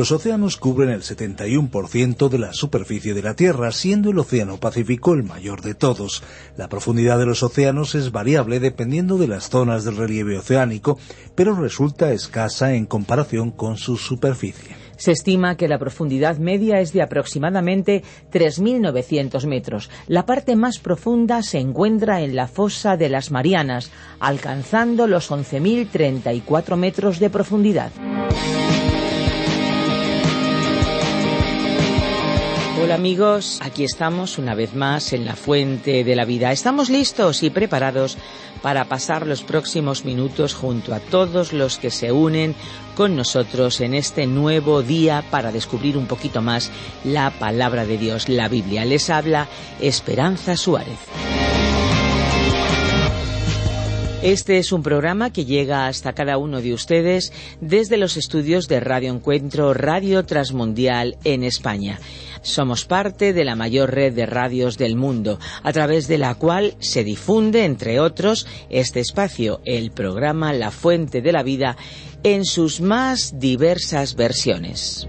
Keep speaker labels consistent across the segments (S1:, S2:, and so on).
S1: Los océanos cubren el 71% de la superficie de la Tierra, siendo el Océano Pacífico el mayor de todos. La profundidad de los océanos es variable dependiendo de las zonas del relieve oceánico, pero resulta escasa en comparación con su superficie.
S2: Se estima que la profundidad media es de aproximadamente 3.900 metros. La parte más profunda se encuentra en la fosa de las Marianas, alcanzando los 11.034 metros de profundidad. Amigos, aquí estamos una vez más en la fuente de la vida. Estamos listos y preparados para pasar los próximos minutos junto a todos los que se unen con nosotros en este nuevo día para descubrir un poquito más la palabra de Dios, la Biblia. Les habla Esperanza Suárez. Este es un programa que llega hasta cada uno de ustedes desde los estudios de Radio Encuentro Radio Transmundial en España. Somos parte de la mayor red de radios del mundo, a través de la cual se difunde, entre otros, este espacio, el programa La Fuente de la Vida, en sus más diversas versiones.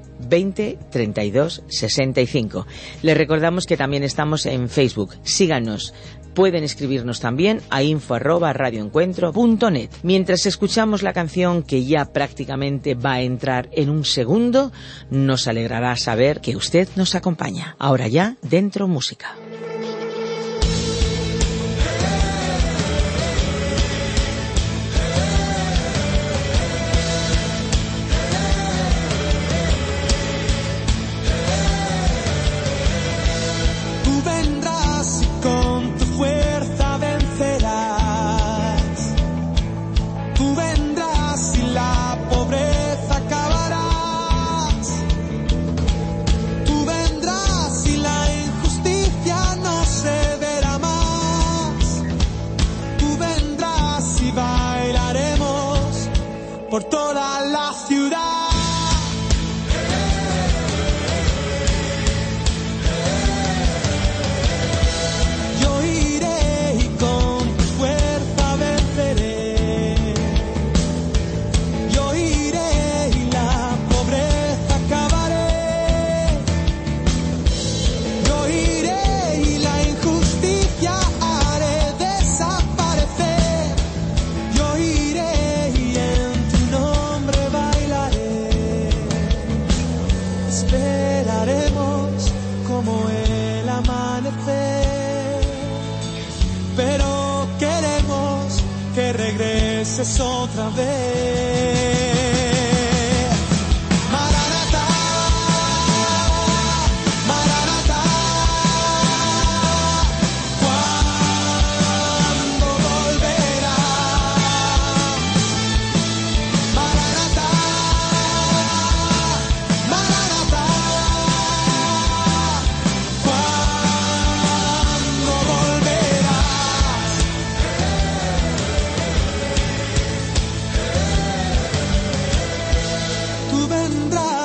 S2: 20 32 65. Les recordamos que también estamos en Facebook. Síganos. Pueden escribirnos también a info arroba radioencuentro.net. Mientras escuchamos la canción que ya prácticamente va a entrar en un segundo, nos alegrará saber que usted nos acompaña. Ahora ya, dentro música.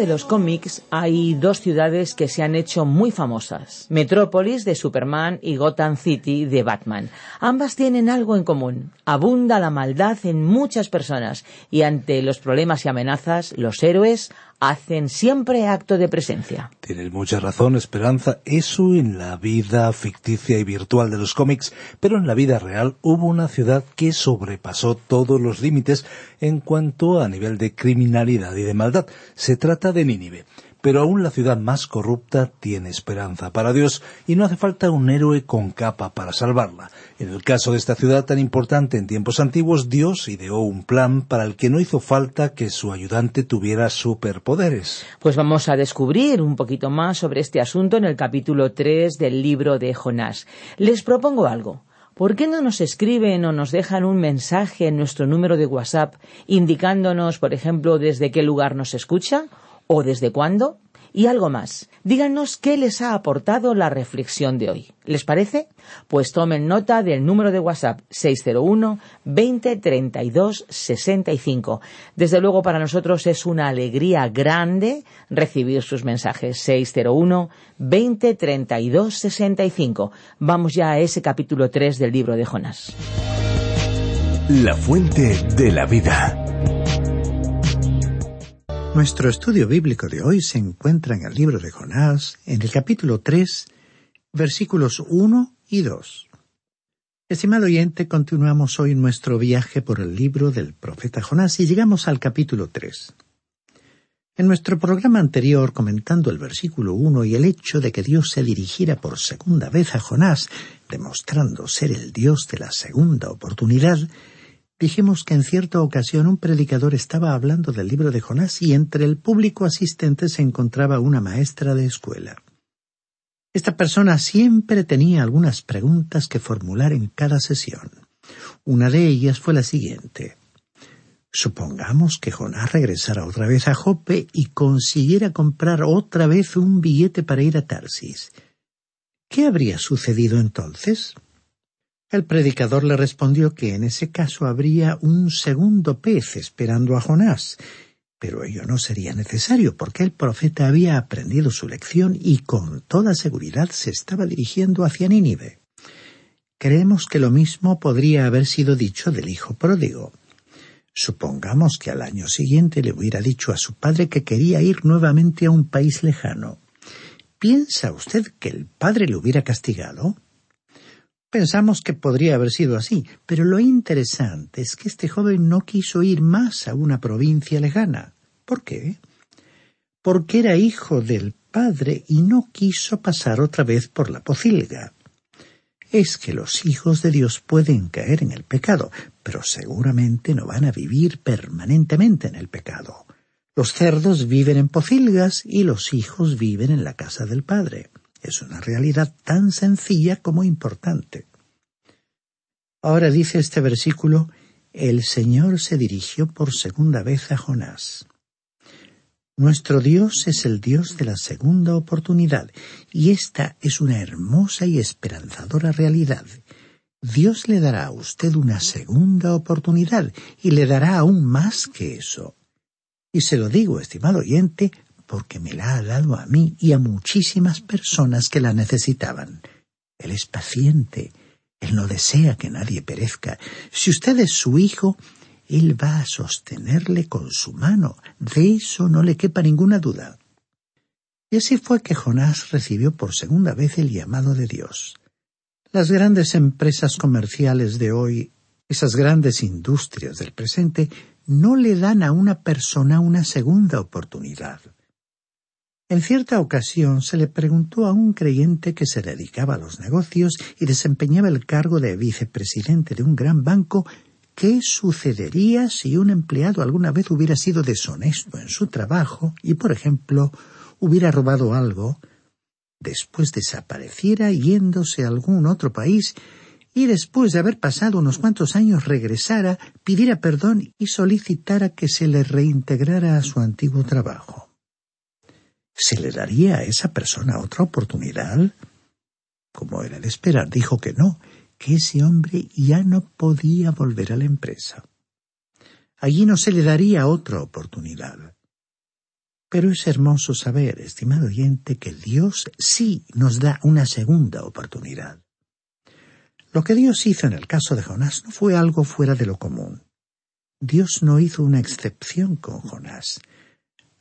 S2: de los cómics hay dos ciudades que se han hecho muy famosas. Metrópolis de Superman y Gotham City de Batman. Ambas tienen algo en común. Abunda la maldad en muchas personas y ante los problemas y amenazas, los héroes hacen siempre acto de presencia.
S1: Tienes mucha razón, Esperanza. Eso en la vida ficticia y virtual de los cómics, pero en la vida real hubo una ciudad que sobrepasó todos los límites en cuanto a nivel de criminalidad y de maldad. Se trata de Nínive pero aún la ciudad más corrupta tiene esperanza para Dios y no hace falta un héroe con capa para salvarla. En el caso de esta ciudad tan importante en tiempos antiguos, Dios ideó un plan para el que no hizo falta que su ayudante tuviera superpoderes.
S2: Pues vamos a descubrir un poquito más sobre este asunto en el capítulo 3 del libro de Jonás. Les propongo algo. ¿Por qué no nos escriben o nos dejan un mensaje en nuestro número de WhatsApp indicándonos, por ejemplo, desde qué lugar nos escucha? O desde cuándo y algo más. Díganos qué les ha aportado la reflexión de hoy. ¿Les parece? Pues tomen nota del número de WhatsApp 601 20 32 65. Desde luego para nosotros es una alegría grande recibir sus mensajes 601 20 32 65. Vamos ya a ese capítulo 3 del libro de Jonás.
S3: La fuente de la vida.
S4: Nuestro estudio bíblico de hoy se encuentra en el libro de Jonás, en el capítulo 3, versículos 1 y 2. Estimado oyente, continuamos hoy nuestro viaje por el libro del profeta Jonás y llegamos al capítulo 3. En nuestro programa anterior, comentando el versículo 1 y el hecho de que Dios se dirigiera por segunda vez a Jonás, demostrando ser el Dios de la segunda oportunidad, Dijimos que en cierta ocasión un predicador estaba hablando del libro de Jonás y entre el público asistente se encontraba una maestra de escuela. Esta persona siempre tenía algunas preguntas que formular en cada sesión. Una de ellas fue la siguiente. Supongamos que Jonás regresara otra vez a Jope y consiguiera comprar otra vez un billete para ir a Tarsis. ¿Qué habría sucedido entonces? El predicador le respondió que en ese caso habría un segundo pez esperando a Jonás, pero ello no sería necesario porque el profeta había aprendido su lección y con toda seguridad se estaba dirigiendo hacia Nínive. Creemos que lo mismo podría haber sido dicho del hijo pródigo. Supongamos que al año siguiente le hubiera dicho a su padre que quería ir nuevamente a un país lejano. ¿Piensa usted que el padre le hubiera castigado? Pensamos que podría haber sido así, pero lo interesante es que este joven no quiso ir más a una provincia lejana. ¿Por qué? Porque era hijo del padre y no quiso pasar otra vez por la pocilga. Es que los hijos de Dios pueden caer en el pecado, pero seguramente no van a vivir permanentemente en el pecado. Los cerdos viven en pocilgas y los hijos viven en la casa del padre. Es una realidad tan sencilla como importante. Ahora dice este versículo, el Señor se dirigió por segunda vez a Jonás. Nuestro Dios es el Dios de la segunda oportunidad, y esta es una hermosa y esperanzadora realidad. Dios le dará a usted una segunda oportunidad, y le dará aún más que eso. Y se lo digo, estimado oyente, porque me la ha dado a mí y a muchísimas personas que la necesitaban. Él es paciente, Él no desea que nadie perezca. Si usted es su hijo, Él va a sostenerle con su mano. De eso no le quepa ninguna duda. Y así fue que Jonás recibió por segunda vez el llamado de Dios. Las grandes empresas comerciales de hoy, esas grandes industrias del presente, no le dan a una persona una segunda oportunidad. En cierta ocasión se le preguntó a un creyente que se dedicaba a los negocios y desempeñaba el cargo de vicepresidente de un gran banco qué sucedería si un empleado alguna vez hubiera sido deshonesto en su trabajo y, por ejemplo, hubiera robado algo, después desapareciera yéndose a algún otro país y después de haber pasado unos cuantos años regresara, pidiera perdón y solicitara que se le reintegrara a su antiguo trabajo. ¿Se le daría a esa persona otra oportunidad? Como era de esperar, dijo que no, que ese hombre ya no podía volver a la empresa. Allí no se le daría otra oportunidad. Pero es hermoso saber, estimado oyente, que Dios sí nos da una segunda oportunidad. Lo que Dios hizo en el caso de Jonás no fue algo fuera de lo común. Dios no hizo una excepción con Jonás.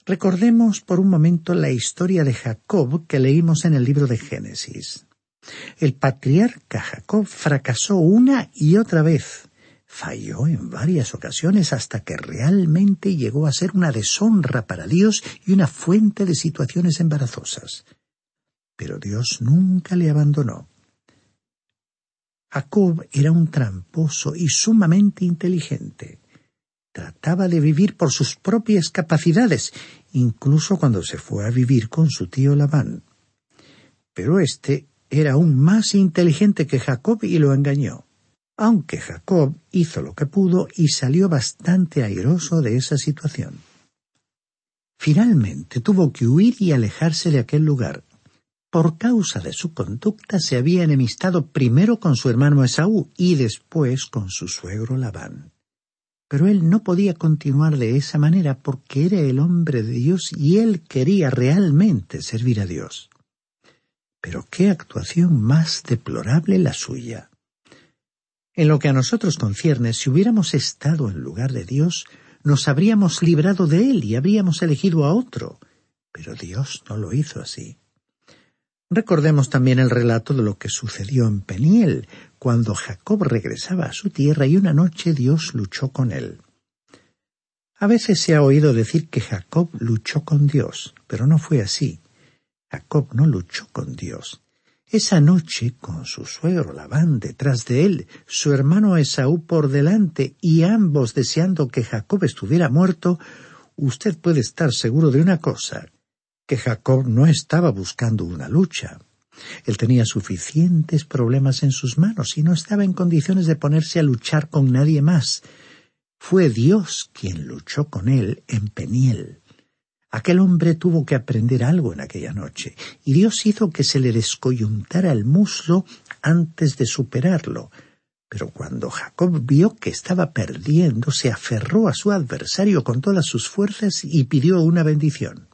S4: Recordemos por un momento la historia de Jacob que leímos en el libro de Génesis. El patriarca Jacob fracasó una y otra vez. Falló en varias ocasiones hasta que realmente llegó a ser una deshonra para Dios y una fuente de situaciones embarazosas. Pero Dios nunca le abandonó. Jacob era un tramposo y sumamente inteligente. Trataba de vivir por sus propias capacidades, incluso cuando se fue a vivir con su tío Labán. Pero éste era aún más inteligente que Jacob y lo engañó. Aunque Jacob hizo lo que pudo y salió bastante airoso de esa situación. Finalmente tuvo que huir y alejarse de aquel lugar, por causa de su conducta se había enemistado primero con su hermano Esaú y después con su suegro Labán. Pero él no podía continuar de esa manera porque era el hombre de Dios y él quería realmente servir a Dios. Pero qué actuación más deplorable la suya. En lo que a nosotros concierne, si hubiéramos estado en lugar de Dios, nos habríamos librado de él y habríamos elegido a otro. Pero Dios no lo hizo así. Recordemos también el relato de lo que sucedió en Peniel, cuando Jacob regresaba a su tierra y una noche Dios luchó con él. A veces se ha oído decir que Jacob luchó con Dios, pero no fue así. Jacob no luchó con Dios. Esa noche, con su suegro Labán detrás de él, su hermano Esaú por delante y ambos deseando que Jacob estuviera muerto, usted puede estar seguro de una cosa, que Jacob no estaba buscando una lucha. Él tenía suficientes problemas en sus manos y no estaba en condiciones de ponerse a luchar con nadie más. Fue Dios quien luchó con él en Peniel. Aquel hombre tuvo que aprender algo en aquella noche, y Dios hizo que se le descoyuntara el muslo antes de superarlo. Pero cuando Jacob vio que estaba perdiendo, se aferró a su adversario con todas sus fuerzas y pidió una bendición.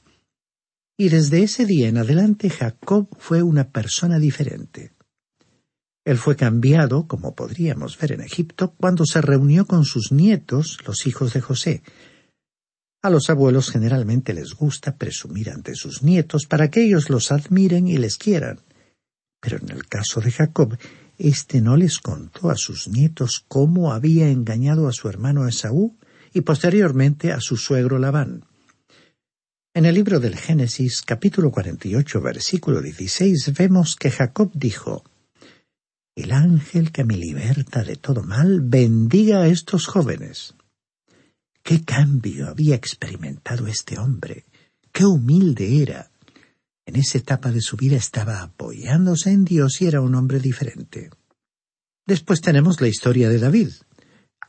S4: Y desde ese día en adelante Jacob fue una persona diferente. Él fue cambiado, como podríamos ver en Egipto, cuando se reunió con sus nietos, los hijos de José. A los abuelos generalmente les gusta presumir ante sus nietos para que ellos los admiren y les quieran. Pero en el caso de Jacob, éste no les contó a sus nietos cómo había engañado a su hermano Esaú y posteriormente a su suegro Labán. En el libro del Génesis, capítulo 48, versículo 16, vemos que Jacob dijo, El ángel que me liberta de todo mal bendiga a estos jóvenes. Qué cambio había experimentado este hombre, qué humilde era. En esa etapa de su vida estaba apoyándose en Dios y era un hombre diferente. Después tenemos la historia de David.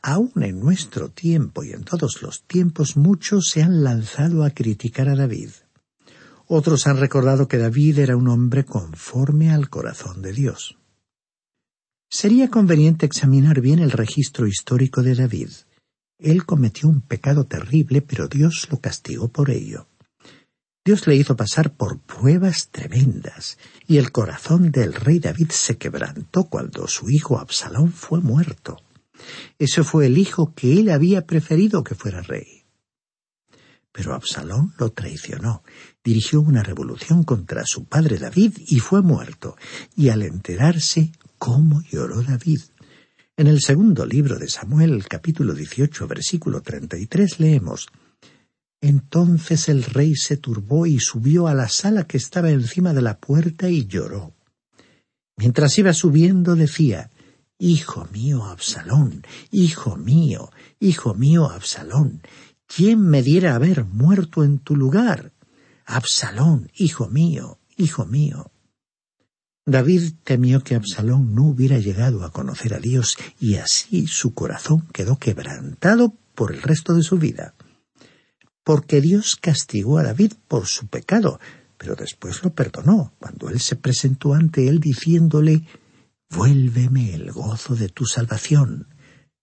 S4: Aún en nuestro tiempo y en todos los tiempos muchos se han lanzado a criticar a David. Otros han recordado que David era un hombre conforme al corazón de Dios. Sería conveniente examinar bien el registro histórico de David. Él cometió un pecado terrible, pero Dios lo castigó por ello. Dios le hizo pasar por pruebas tremendas, y el corazón del rey David se quebrantó cuando su hijo Absalón fue muerto. Ese fue el hijo que él había preferido que fuera rey. Pero Absalón lo traicionó, dirigió una revolución contra su padre David y fue muerto. Y al enterarse, cómo lloró David. En el segundo libro de Samuel, capítulo 18, versículo 33, leemos Entonces el rey se turbó y subió a la sala que estaba encima de la puerta y lloró. Mientras iba subiendo decía Hijo mío, Absalón, hijo mío, hijo mío, Absalón, ¿quién me diera haber muerto en tu lugar? Absalón, hijo mío, hijo mío. David temió que Absalón no hubiera llegado a conocer a Dios y así su corazón quedó quebrantado por el resto de su vida. Porque Dios castigó a David por su pecado, pero después lo perdonó cuando él se presentó ante él diciéndole Vuélveme el gozo de tu salvación,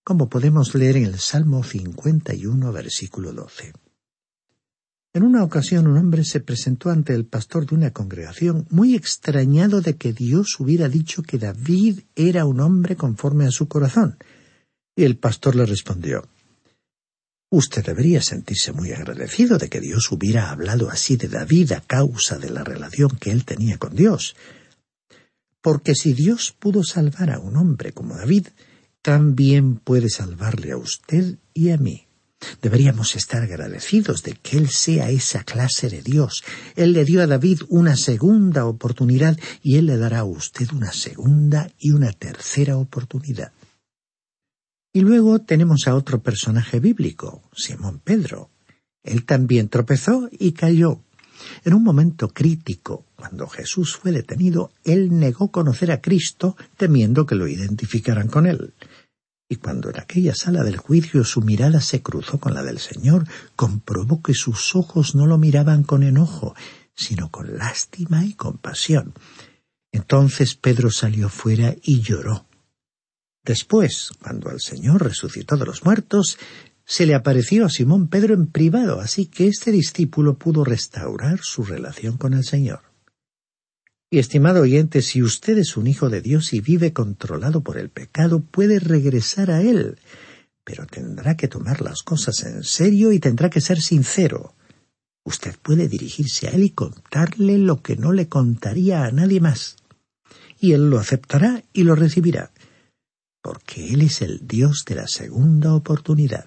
S4: como podemos leer en el Salmo 51, versículo 12. En una ocasión un hombre se presentó ante el pastor de una congregación muy extrañado de que Dios hubiera dicho que David era un hombre conforme a su corazón. Y el pastor le respondió Usted debería sentirse muy agradecido de que Dios hubiera hablado así de David a causa de la relación que él tenía con Dios. Porque si Dios pudo salvar a un hombre como David, también puede salvarle a usted y a mí. Deberíamos estar agradecidos de que Él sea esa clase de Dios. Él le dio a David una segunda oportunidad y Él le dará a usted una segunda y una tercera oportunidad. Y luego tenemos a otro personaje bíblico, Simón Pedro. Él también tropezó y cayó. En un momento crítico, cuando Jesús fue detenido, él negó conocer a Cristo temiendo que lo identificaran con él. Y cuando en aquella sala del juicio su mirada se cruzó con la del Señor, comprobó que sus ojos no lo miraban con enojo, sino con lástima y compasión. Entonces Pedro salió fuera y lloró. Después, cuando el Señor resucitó de los muertos, se le apareció a Simón Pedro en privado, así que este discípulo pudo restaurar su relación con el Señor. Y estimado oyente, si usted es un hijo de Dios y vive controlado por el pecado, puede regresar a Él, pero tendrá que tomar las cosas en serio y tendrá que ser sincero. Usted puede dirigirse a Él y contarle lo que no le contaría a nadie más. Y Él lo aceptará y lo recibirá porque Él es el Dios de la segunda oportunidad.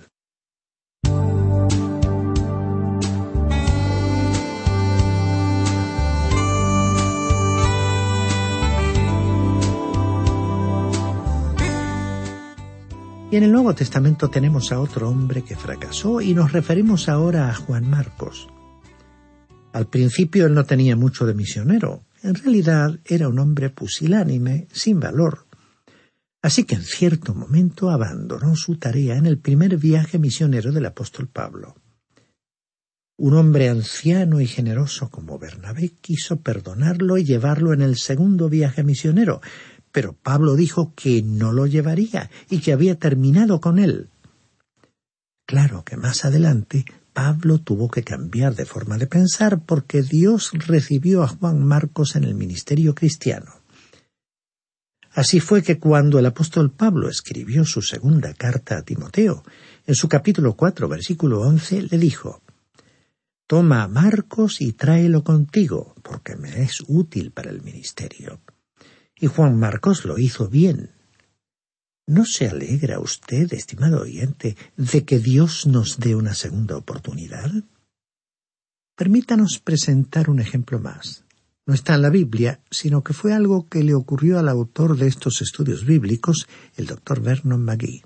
S4: Y en el Nuevo Testamento tenemos a otro hombre que fracasó y nos referimos ahora a Juan Marcos. Al principio él no tenía mucho de misionero. En realidad era un hombre pusilánime, sin valor, Así que en cierto momento abandonó su tarea en el primer viaje misionero del apóstol Pablo. Un hombre anciano y generoso como Bernabé quiso perdonarlo y llevarlo en el segundo viaje misionero, pero Pablo dijo que no lo llevaría y que había terminado con él. Claro que más adelante Pablo tuvo que cambiar de forma de pensar porque Dios recibió a Juan Marcos en el ministerio cristiano. Así fue que cuando el apóstol Pablo escribió su segunda carta a Timoteo, en su capítulo cuatro, versículo once, le dijo Toma a Marcos y tráelo contigo, porque me es útil para el ministerio. Y Juan Marcos lo hizo bien. ¿No se alegra usted, estimado oyente, de que Dios nos dé una segunda oportunidad? Permítanos presentar un ejemplo más no está en la Biblia, sino que fue algo que le ocurrió al autor de estos estudios bíblicos, el doctor Vernon McGee.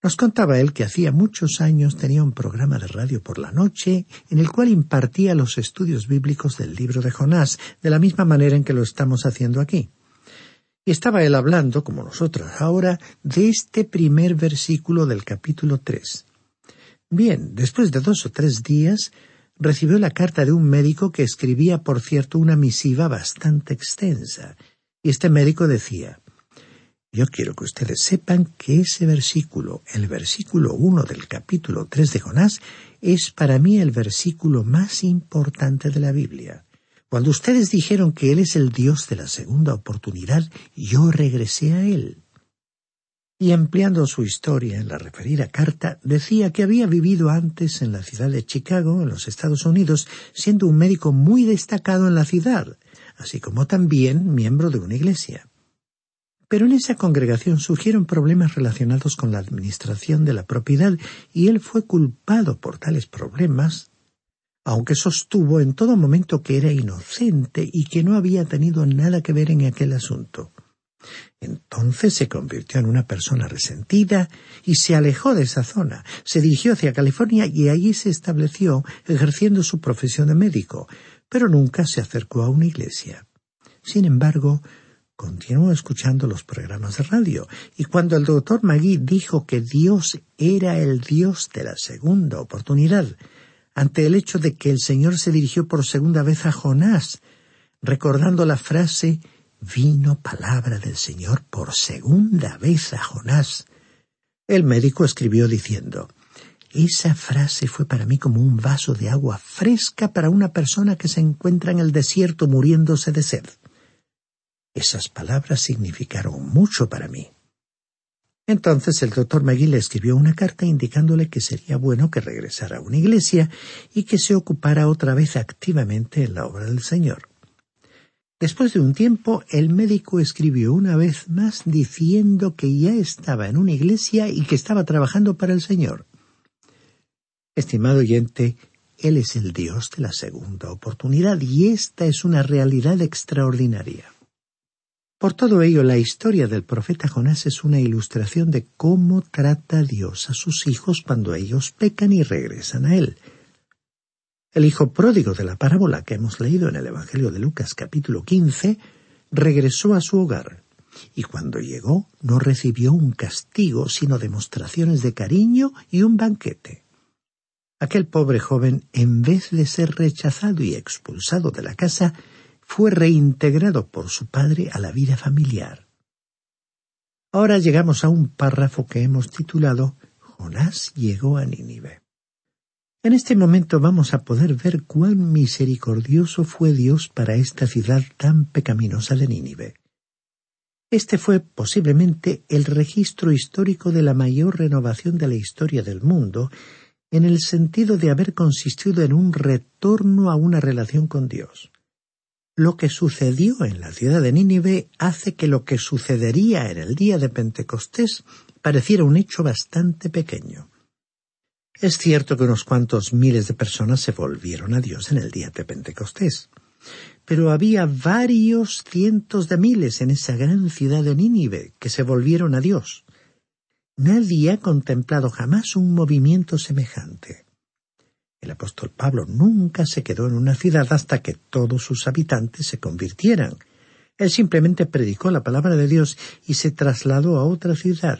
S4: Nos contaba él que hacía muchos años tenía un programa de radio por la noche en el cual impartía los estudios bíblicos del libro de Jonás, de la misma manera en que lo estamos haciendo aquí. Y estaba él hablando, como nosotros ahora, de este primer versículo del capítulo tres. Bien, después de dos o tres días, recibió la carta de un médico que escribía, por cierto, una misiva bastante extensa. Y este médico decía Yo quiero que ustedes sepan que ese versículo, el versículo uno del capítulo tres de Jonás, es para mí el versículo más importante de la Biblia. Cuando ustedes dijeron que Él es el Dios de la segunda oportunidad, yo regresé a Él y empleando su historia en la referida carta, decía que había vivido antes en la ciudad de Chicago, en los Estados Unidos, siendo un médico muy destacado en la ciudad, así como también miembro de una iglesia. Pero en esa congregación surgieron problemas relacionados con la administración de la propiedad y él fue culpado por tales problemas, aunque sostuvo en todo momento que era inocente y que no había tenido nada que ver en aquel asunto. Entonces se convirtió en una persona resentida y se alejó de esa zona. Se dirigió hacia California y allí se estableció ejerciendo su profesión de médico, pero nunca se acercó a una iglesia. Sin embargo, continuó escuchando los programas de radio, y cuando el doctor Magui dijo que Dios era el Dios de la segunda oportunidad, ante el hecho de que el Señor se dirigió por segunda vez a Jonás, recordando la frase vino palabra del Señor por segunda vez a Jonás. El médico escribió diciendo Esa frase fue para mí como un vaso de agua fresca para una persona que se encuentra en el desierto muriéndose de sed. Esas palabras significaron mucho para mí. Entonces el doctor Magui le escribió una carta indicándole que sería bueno que regresara a una iglesia y que se ocupara otra vez activamente en la obra del Señor. Después de un tiempo, el médico escribió una vez más diciendo que ya estaba en una iglesia y que estaba trabajando para el Señor. Estimado oyente, Él es el Dios de la segunda oportunidad y esta es una realidad extraordinaria. Por todo ello, la historia del profeta Jonás es una ilustración de cómo trata Dios a sus hijos cuando ellos pecan y regresan a Él. El hijo pródigo de la parábola que hemos leído en el Evangelio de Lucas capítulo 15 regresó a su hogar y cuando llegó no recibió un castigo sino demostraciones de cariño y un banquete. Aquel pobre joven, en vez de ser rechazado y expulsado de la casa, fue reintegrado por su padre a la vida familiar. Ahora llegamos a un párrafo que hemos titulado Jonás llegó a Nínive. En este momento vamos a poder ver cuán misericordioso fue Dios para esta ciudad tan pecaminosa de Nínive. Este fue posiblemente el registro histórico de la mayor renovación de la historia del mundo, en el sentido de haber consistido en un retorno a una relación con Dios. Lo que sucedió en la ciudad de Nínive hace que lo que sucedería en el día de Pentecostés pareciera un hecho bastante pequeño. Es cierto que unos cuantos miles de personas se volvieron a Dios en el día de Pentecostés, pero había varios cientos de miles en esa gran ciudad de Nínive que se volvieron a Dios. Nadie ha contemplado jamás un movimiento semejante. El apóstol Pablo nunca se quedó en una ciudad hasta que todos sus habitantes se convirtieran. Él simplemente predicó la palabra de Dios y se trasladó a otra ciudad.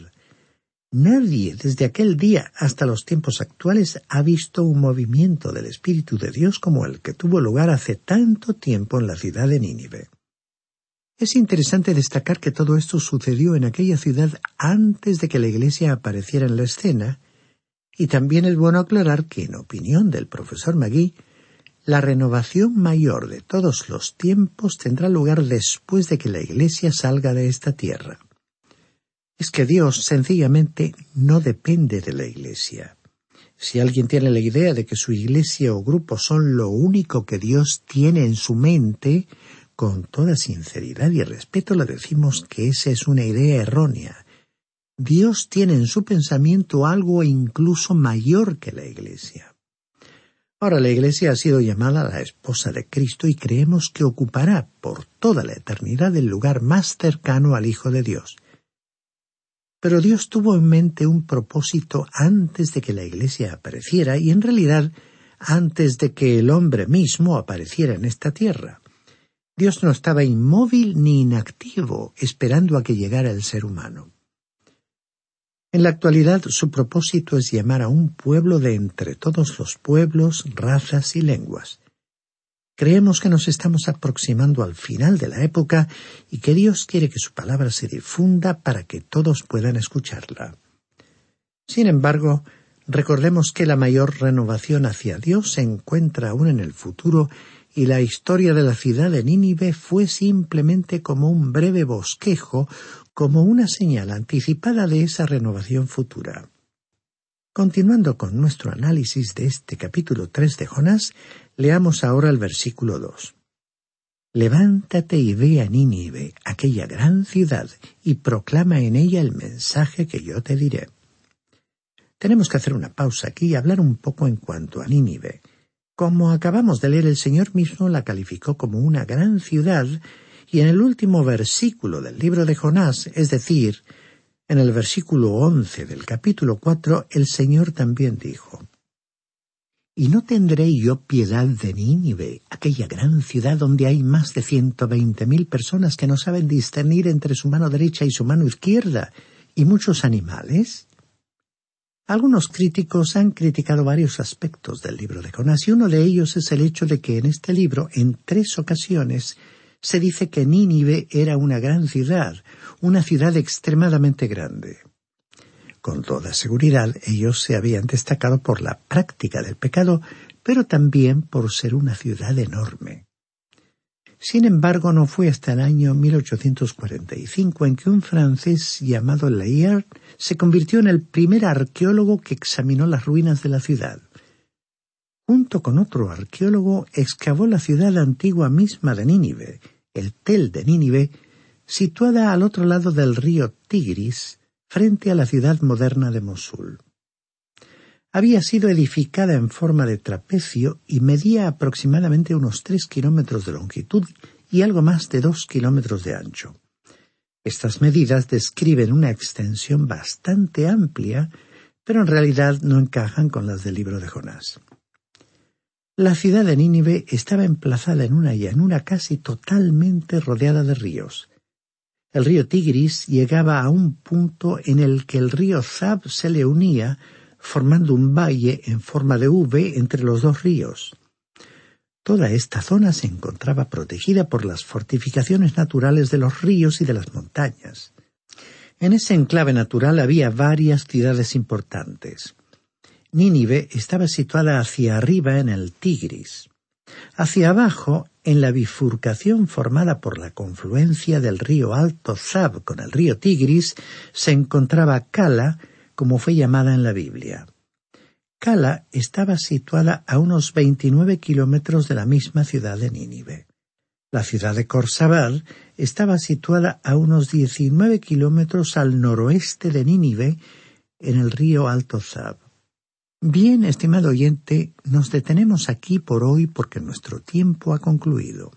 S4: Nadie desde aquel día hasta los tiempos actuales ha visto un movimiento del Espíritu de Dios como el que tuvo lugar hace tanto tiempo en la ciudad de Nínive. Es interesante destacar que todo esto sucedió en aquella ciudad antes de que la Iglesia apareciera en la escena y también es bueno aclarar que, en opinión del profesor Magui, la renovación mayor de todos los tiempos tendrá lugar después de que la Iglesia salga de esta tierra. Es que Dios sencillamente no depende de la Iglesia. Si alguien tiene la idea de que su iglesia o grupo son lo único que Dios tiene en su mente, con toda sinceridad y respeto le decimos que esa es una idea errónea. Dios tiene en su pensamiento algo incluso mayor que la Iglesia. Ahora la Iglesia ha sido llamada la esposa de Cristo y creemos que ocupará por toda la eternidad el lugar más cercano al Hijo de Dios. Pero Dios tuvo en mente un propósito antes de que la Iglesia apareciera y en realidad antes de que el hombre mismo apareciera en esta tierra. Dios no estaba inmóvil ni inactivo esperando a que llegara el ser humano. En la actualidad su propósito es llamar a un pueblo de entre todos los pueblos, razas y lenguas. Creemos que nos estamos aproximando al final de la época y que Dios quiere que su palabra se difunda para que todos puedan escucharla. Sin embargo, recordemos que la mayor renovación hacia Dios se encuentra aún en el futuro y la historia de la ciudad de Nínive fue simplemente como un breve bosquejo como una señal anticipada de esa renovación futura. Continuando con nuestro análisis de este capítulo 3 de Jonás, leamos ahora el versículo 2. Levántate y ve a Nínive, aquella gran ciudad, y proclama en ella el mensaje que yo te diré. Tenemos que hacer una pausa aquí y hablar un poco en cuanto a Nínive. Como acabamos de leer, el Señor mismo la calificó como una gran ciudad y en el último versículo del libro de Jonás, es decir, en el versículo once del capítulo cuatro, el Señor también dijo ¿Y no tendré yo piedad de Nínive, aquella gran ciudad donde hay más de ciento veinte mil personas que no saben discernir entre su mano derecha y su mano izquierda, y muchos animales? Algunos críticos han criticado varios aspectos del libro de Jonás y uno de ellos es el hecho de que en este libro, en tres ocasiones, se dice que Nínive era una gran ciudad, una ciudad extremadamente grande. Con toda seguridad ellos se habían destacado por la práctica del pecado, pero también por ser una ciudad enorme. Sin embargo, no fue hasta el año 1845 en que un francés llamado Layard se convirtió en el primer arqueólogo que examinó las ruinas de la ciudad. Junto con otro arqueólogo excavó la ciudad antigua misma de Nínive, el Tel de Nínive, situada al otro lado del río Tigris, frente a la ciudad moderna de Mosul. Había sido edificada en forma de trapecio y medía aproximadamente unos tres kilómetros de longitud y algo más de dos kilómetros de ancho. Estas medidas describen una extensión bastante amplia, pero en realidad no encajan con las del libro de Jonás. La ciudad de Nínive estaba emplazada en una llanura casi totalmente rodeada de ríos. El río Tigris llegaba a un punto en el que el río Zab se le unía, formando un valle en forma de V entre los dos ríos. Toda esta zona se encontraba protegida por las fortificaciones naturales de los ríos y de las montañas. En ese enclave natural había varias ciudades importantes. Nínive estaba situada hacia arriba en el Tigris. Hacia abajo, en la bifurcación formada por la confluencia del río Alto Zab con el río Tigris, se encontraba Cala, como fue llamada en la Biblia. Cala estaba situada a unos 29 kilómetros de la misma ciudad de Nínive. La ciudad de Corsabal estaba situada a unos 19 kilómetros al noroeste de Nínive, en el río Alto Zab. Bien, estimado oyente, nos detenemos aquí por hoy porque nuestro tiempo ha concluido.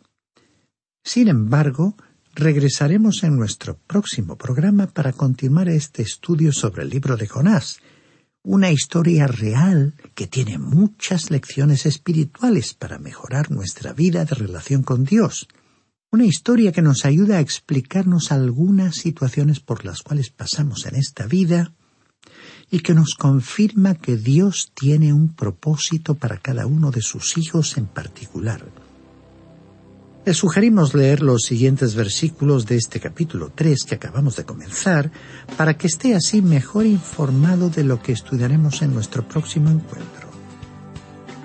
S4: Sin embargo, regresaremos en nuestro próximo programa para continuar este estudio sobre el libro de Jonás, una historia real que tiene muchas lecciones espirituales para mejorar nuestra vida de relación con Dios. Una historia que nos ayuda a explicarnos algunas situaciones por las cuales pasamos en esta vida y que nos confirma que Dios tiene un propósito para cada uno de sus hijos en particular. Le sugerimos leer los siguientes versículos de este capítulo 3 que acabamos de comenzar para que esté así mejor informado de lo que estudiaremos en nuestro próximo encuentro.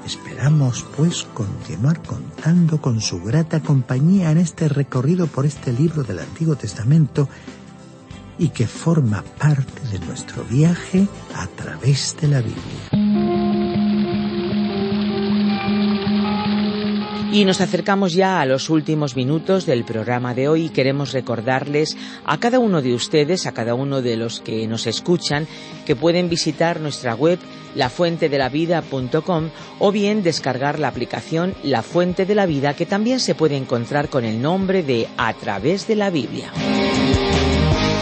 S4: Esperamos, pues, continuar contando con su grata compañía en este recorrido por este libro del Antiguo Testamento y que forma parte de nuestro viaje a través de la Biblia.
S2: Y nos acercamos ya a los últimos minutos del programa de hoy y queremos recordarles a cada uno de ustedes, a cada uno de los que nos escuchan, que pueden visitar nuestra web lafuentedelavida.com o bien descargar la aplicación La Fuente de la Vida que también se puede encontrar con el nombre de A través de la Biblia.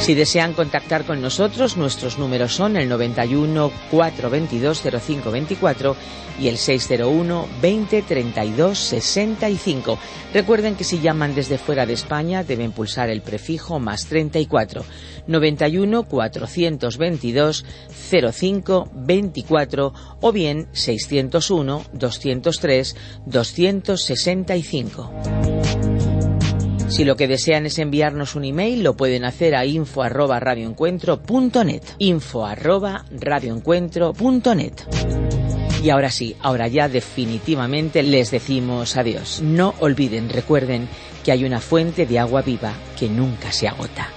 S2: Si desean contactar con nosotros, nuestros números son el 91 422 0524 y el 601 20 32 65. Recuerden que si llaman desde fuera de España deben pulsar el prefijo más 34 91 422 05 24 o bien 601 203 265. Si lo que desean es enviarnos un email, lo pueden hacer a info arroba radioencuentro.net. Info arroba radioencuentro.net. Y ahora sí, ahora ya definitivamente les decimos adiós. No olviden, recuerden que hay una fuente de agua viva que nunca se agota.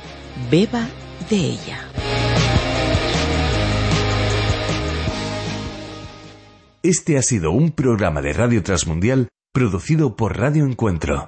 S2: Beba de ella.
S3: Este ha sido un programa de Radio Transmundial producido por Radio Encuentro.